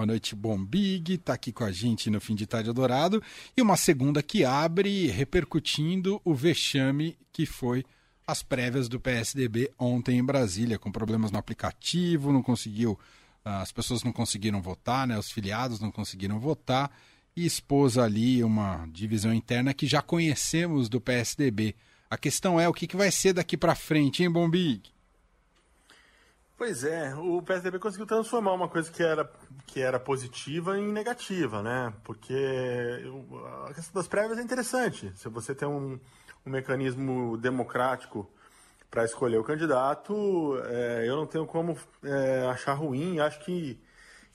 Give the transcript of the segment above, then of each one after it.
Boa noite, Bombig, está aqui com a gente no Fim de Tarde Dourado. E uma segunda que abre repercutindo o vexame que foi as prévias do PSDB ontem em Brasília, com problemas no aplicativo, não conseguiu, as pessoas não conseguiram votar, né, os filiados não conseguiram votar, e expôs ali uma divisão interna que já conhecemos do PSDB. A questão é o que, que vai ser daqui para frente, hein, Bombig? Pois é, o PSDB conseguiu transformar uma coisa que era, que era positiva em negativa, né? Porque a questão das prévias é interessante. Se você tem um, um mecanismo democrático para escolher o candidato, é, eu não tenho como é, achar ruim. Acho que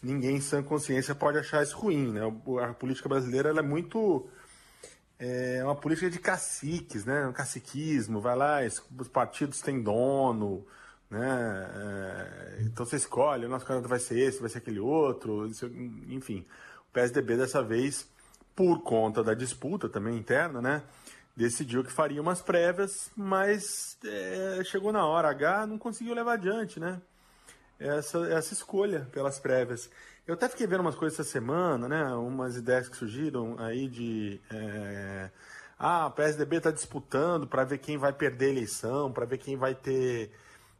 ninguém em sã consciência pode achar isso ruim, né? A política brasileira é muito é uma política de caciques, né? Um caciquismo, vai lá, os partidos têm dono, né? É, então você escolhe, o nosso candidato vai ser esse, vai ser aquele outro, enfim. O PSDB dessa vez, por conta da disputa também interna, né? Decidiu que faria umas prévias, mas é, chegou na hora H, não conseguiu levar adiante, né? Essa, essa escolha pelas prévias. Eu até fiquei vendo umas coisas essa semana, né? Umas ideias que surgiram aí de. É, ah, o PSDB está disputando para ver quem vai perder a eleição, para ver quem vai ter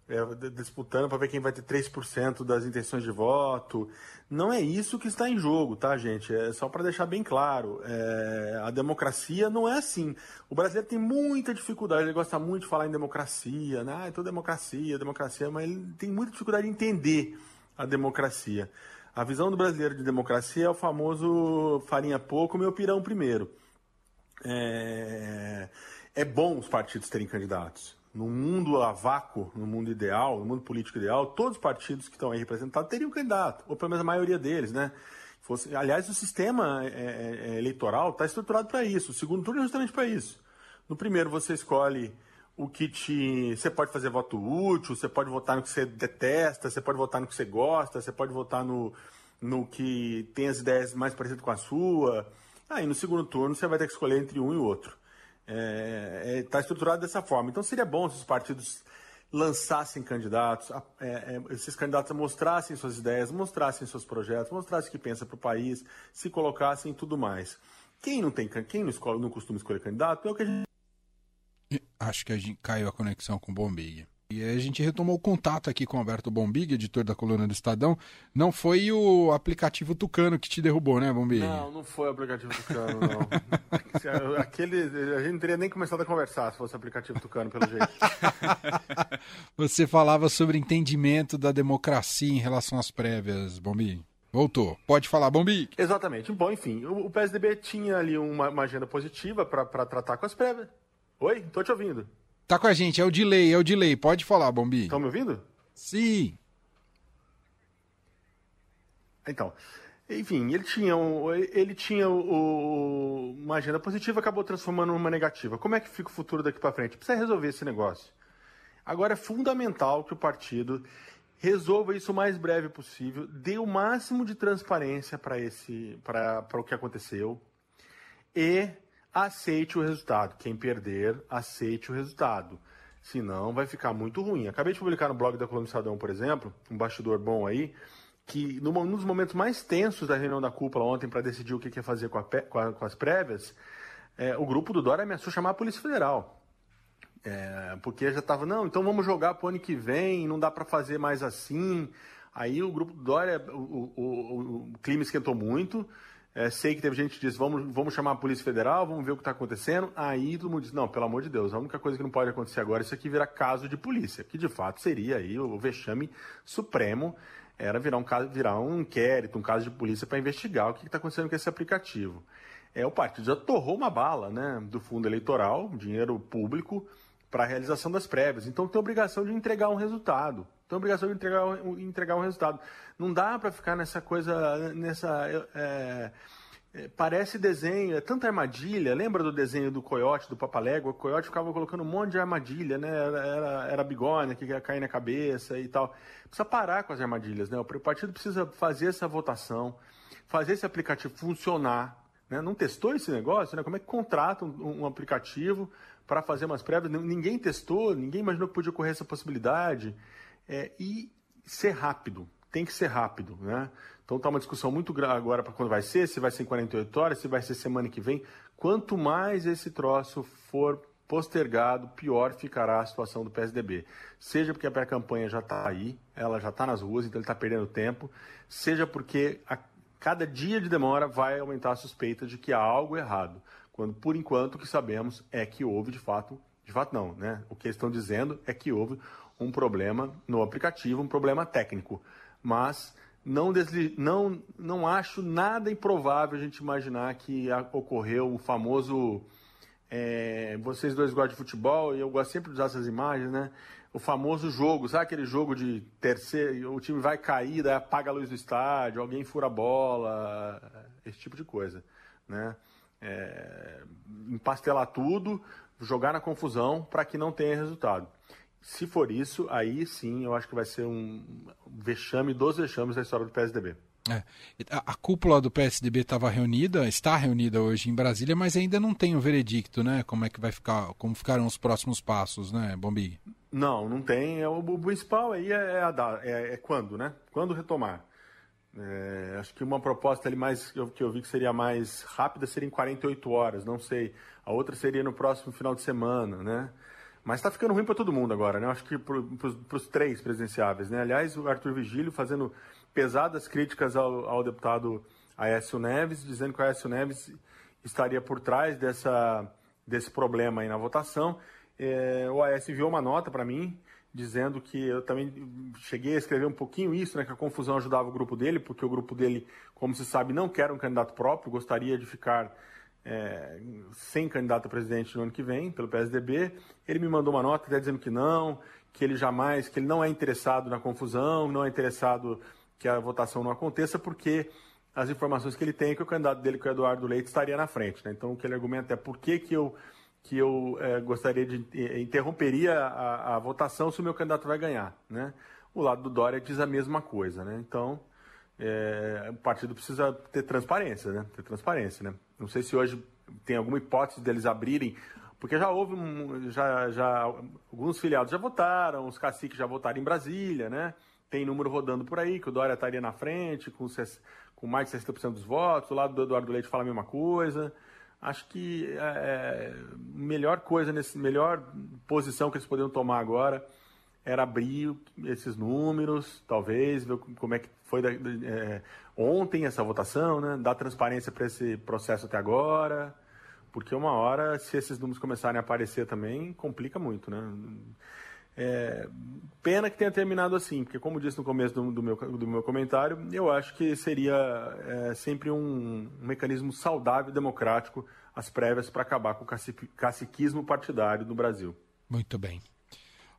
é, disputando para ver quem vai ter 3% das intenções de voto. Não é isso que está em jogo, tá, gente? É só para deixar bem claro. É, a democracia não é assim. O brasileiro tem muita dificuldade, ele gosta muito de falar em democracia, né? Ah, é tudo democracia, democracia, mas ele tem muita dificuldade de entender a democracia. A visão do brasileiro de democracia é o famoso farinha pouco, meu pirão primeiro. É, é bom os partidos terem candidatos no mundo a vácuo, no mundo ideal, no mundo político ideal, todos os partidos que estão aí representados teriam candidato, ou pelo menos a maioria deles, né? Fosse, aliás, o sistema é, é, é eleitoral está estruturado para isso. O segundo turno é justamente para isso. No primeiro, você escolhe o que te. Você pode fazer voto útil, você pode votar no que você detesta, você pode votar no que você gosta, você pode votar no, no que tem as ideias mais parecidas com a sua. Aí no segundo turno você vai ter que escolher entre um e outro está é, é, tá estruturado dessa forma. Então seria bom se os partidos lançassem candidatos, é, é, esses candidatos mostrassem suas ideias, mostrassem seus projetos, mostrassem o que pensa para o país, se colocassem e tudo mais. Quem não tem, quem não, escolhe, não costuma escolher candidato é o que a gente. Acho que a gente caiu a conexão com o Bombig. E a gente retomou o contato aqui com o Alberto Bombig, editor da coluna do Estadão. Não foi o aplicativo Tucano que te derrubou, né, Bombig? Não, não foi o aplicativo Tucano, não. Aquele, a gente não teria nem começado a conversar se fosse o aplicativo Tucano, pelo jeito. Você falava sobre entendimento da democracia em relação às prévias, Bombig. Voltou. Pode falar, Bombi. Exatamente. Bom, enfim, o, o PSDB tinha ali uma, uma agenda positiva para tratar com as prévias. Oi? Tô te ouvindo. Tá com a gente, é o delay, é o delay. Pode falar, Bombi. Estão me ouvindo? Sim. Então, enfim, ele tinha, um, ele tinha o, uma agenda positiva, acabou transformando numa negativa. Como é que fica o futuro daqui para frente? Precisa resolver esse negócio. Agora é fundamental que o partido resolva isso o mais breve possível, dê o máximo de transparência para esse, para o que aconteceu e aceite o resultado. Quem perder, aceite o resultado. Senão vai ficar muito ruim. Acabei de publicar no blog da Coluna do Estadão, por exemplo, um bastidor bom aí, que num dos momentos mais tensos da reunião da cúpula ontem para decidir o que ia fazer com, a, com, a, com as prévias, é, o grupo do Dória ameaçou chamar a Polícia Federal. É, porque já estava, não, então vamos jogar para o ano que vem, não dá para fazer mais assim. Aí o grupo do Dória, o, o, o, o clima esquentou muito, é, sei que teve gente que disse, vamos, vamos chamar a Polícia Federal, vamos ver o que está acontecendo. Aí todo mundo diz, não, pelo amor de Deus, a única coisa que não pode acontecer agora, isso aqui virar caso de polícia, que de fato seria aí o vexame supremo, era virar um, caso, virar um inquérito, um caso de polícia para investigar o que está acontecendo com esse aplicativo. É, o partido já torrou uma bala né, do fundo eleitoral, dinheiro público, para a realização das prévias. Então tem obrigação de entregar um resultado. Tem obrigação de entregar, entregar um resultado. Não dá para ficar nessa coisa, nessa. É, é, parece desenho, é tanta armadilha. Lembra do desenho do coiote, do Papalégua? O coiote ficava colocando um monte de armadilha, né? Era, era, era bigorna que ia cair na cabeça e tal. Precisa parar com as armadilhas, né? O partido precisa fazer essa votação, fazer esse aplicativo funcionar. Né? Não testou esse negócio, né? Como é que contrata um, um aplicativo para fazer umas prévias? Ninguém testou, ninguém imaginou que podia ocorrer essa possibilidade. É, e ser rápido, tem que ser rápido, né? Então está uma discussão muito grande agora para quando vai ser, se vai ser em 48 horas, se vai ser semana que vem. Quanto mais esse troço for postergado, pior ficará a situação do PSDB. Seja porque a pré-campanha já está aí, ela já está nas ruas, então ele está perdendo tempo, seja porque a cada dia de demora vai aumentar a suspeita de que há algo errado. Quando, por enquanto, o que sabemos é que houve de fato, de fato não, né? O que eles estão dizendo é que houve um problema no aplicativo, um problema técnico. Mas não, desli... não, não acho nada improvável a gente imaginar que ocorreu o famoso é, vocês dois gostam de futebol e eu gosto sempre de usar essas imagens, né? O famoso jogo, sabe aquele jogo de terceiro, o time vai cair, daí apaga a luz do estádio, alguém fura a bola, esse tipo de coisa, né? É, empastelar tudo, jogar na confusão para que não tenha resultado. Se for isso, aí sim eu acho que vai ser um vexame dos vexames da história do PSDB. É. A, a, cúpula do PSDB estava reunida, está reunida hoje em Brasília, mas ainda não tem o veredicto, né? Como é que vai ficar, como ficarão os próximos passos, né, Bombig? Não, não tem. É, o, o principal aí é, a, é, é, quando, né? Quando retomar. É, acho que uma proposta ali mais que eu, que eu vi que seria mais rápida seria em 48 horas, não sei. A outra seria no próximo final de semana, né? Mas está ficando ruim para todo mundo agora, né? Acho que para os três presidenciáveis, né? Aliás, o Arthur Vigílio fazendo pesadas críticas ao, ao deputado Aécio Neves, dizendo que o Aécio Neves estaria por trás dessa, desse problema aí na votação. É, o Aécio enviou uma nota para mim, dizendo que eu também cheguei a escrever um pouquinho isso, né, que a confusão ajudava o grupo dele, porque o grupo dele, como se sabe, não quer um candidato próprio, gostaria de ficar é, sem candidato a presidente no ano que vem, pelo PSDB. Ele me mandou uma nota até dizendo que não, que ele jamais, que ele não é interessado na confusão, não é interessado que a votação não aconteça, porque as informações que ele tem é que o candidato dele, que é o Eduardo Leite, estaria na frente. Né? Então, o que ele argumenta é por que, que eu, que eu é, gostaria de é, interromperia a, a, votação se o meu candidato vai ganhar. Né? O lado do Dória diz a mesma coisa. Né? Então, é, o partido precisa ter transparência, né? Ter transparência, né? Não sei se hoje tem alguma hipótese deles abrirem, porque já houve um, já, já alguns filiados já votaram, os caciques já votaram em Brasília, né? tem número rodando por aí, que o Dória estaria na frente, com, com mais de 60% dos votos, o lado do Eduardo Leite fala a mesma coisa. Acho que é, é, melhor coisa, nesse, melhor posição que eles poderiam tomar agora era abrir esses números, talvez, ver como é que foi da, é, ontem essa votação, né? dar transparência para esse processo até agora, porque uma hora, se esses números começarem a aparecer também, complica muito, né? É, pena que tenha terminado assim, porque como disse no começo do, do, meu, do meu comentário, eu acho que seria é, sempre um, um, mecanismo saudável e democrático as prévias para acabar com o caciquismo partidário no Brasil. Muito bem.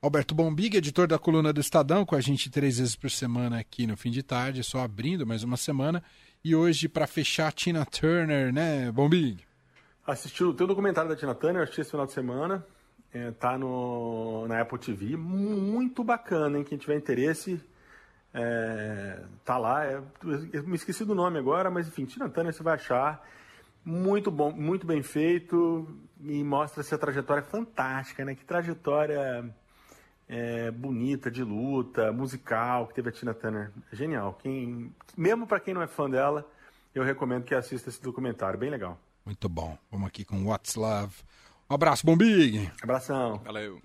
Alberto Bombig, editor da coluna do Estadão, com a gente três vezes por semana aqui no fim de tarde, só abrindo mais uma semana. E hoje, para fechar, Tina Turner, né, Bombig? Assistiu o teu documentário da Tina Turner, assisti esse final de semana. É, tá no, na Apple TV. Muito bacana, hein? Quem tiver interesse, é, tá lá. É, eu me esqueci do nome agora, mas enfim, Tina Turner você vai achar. Muito bom, muito bem feito e mostra essa trajetória fantástica, né? Que trajetória é, bonita, de luta, musical que teve a Tina Turner. Genial. Quem, mesmo para quem não é fã dela, eu recomendo que assista esse documentário. Bem legal. Muito bom. Vamos aqui com What's Love. Um abraço, Bombig. Abração. Valeu.